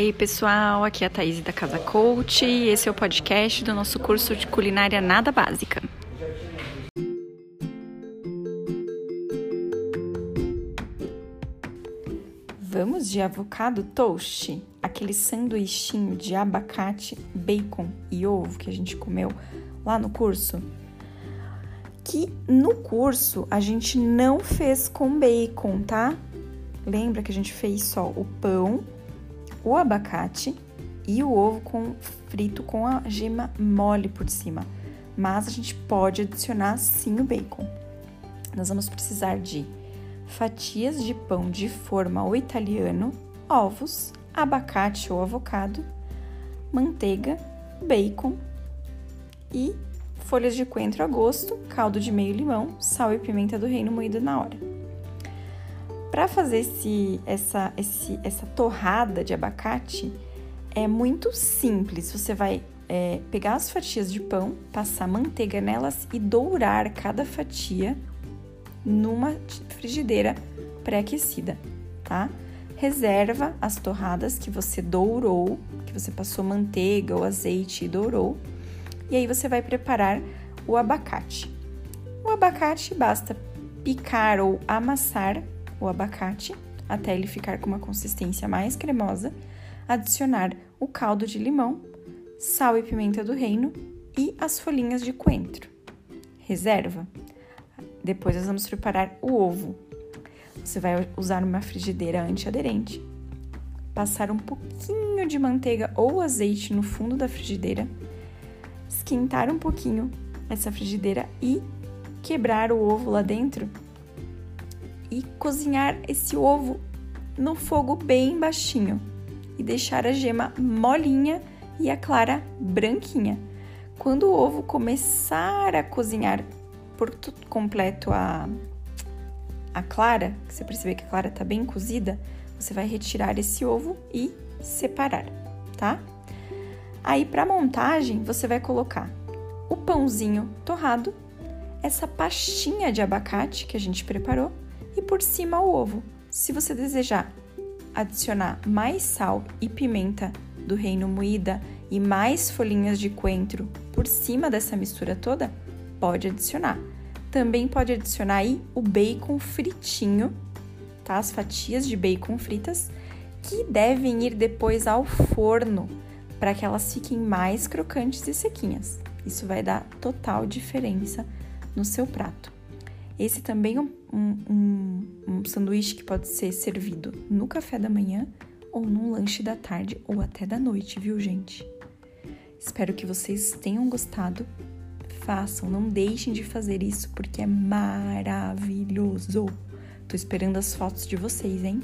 Ei pessoal, aqui é a Thaís da Casa Coach e esse é o podcast do nosso curso de culinária nada básica. Vamos de avocado toast, aquele sanduichinho de abacate, bacon e ovo que a gente comeu lá no curso? Que no curso a gente não fez com bacon, tá? Lembra que a gente fez só o pão, o abacate e o ovo com, frito com a gema mole por cima. Mas a gente pode adicionar sim o bacon. Nós vamos precisar de fatias de pão de forma ou italiano, ovos, abacate ou avocado, manteiga, bacon e folhas de coentro a gosto, caldo de meio limão, sal e pimenta do reino moído na hora. Para fazer esse, essa, esse, essa torrada de abacate, é muito simples. Você vai é, pegar as fatias de pão, passar manteiga nelas e dourar cada fatia numa frigideira pré-aquecida, tá? Reserva as torradas que você dourou, que você passou manteiga ou azeite e dourou, e aí você vai preparar o abacate. O abacate basta picar ou amassar o abacate até ele ficar com uma consistência mais cremosa, adicionar o caldo de limão, sal e pimenta do reino e as folhinhas de coentro. Reserva. Depois nós vamos preparar o ovo. Você vai usar uma frigideira antiaderente, passar um pouquinho de manteiga ou azeite no fundo da frigideira, esquentar um pouquinho essa frigideira e quebrar o ovo lá dentro e cozinhar esse ovo no fogo bem baixinho e deixar a gema molinha e a clara branquinha. Quando o ovo começar a cozinhar por completo a, a clara, que você perceber que a clara está bem cozida, você vai retirar esse ovo e separar, tá? Aí para montagem você vai colocar o pãozinho torrado, essa pastinha de abacate que a gente preparou e por cima o ovo. Se você desejar adicionar mais sal e pimenta do reino moída e mais folhinhas de coentro por cima dessa mistura toda, pode adicionar. Também pode adicionar aí o bacon fritinho, tá? As fatias de bacon fritas que devem ir depois ao forno para que elas fiquem mais crocantes e sequinhas. Isso vai dar total diferença no seu prato. Esse também é um, um, um sanduíche que pode ser servido no café da manhã ou num lanche da tarde ou até da noite, viu, gente? Espero que vocês tenham gostado. Façam, não deixem de fazer isso porque é maravilhoso. Tô esperando as fotos de vocês, hein?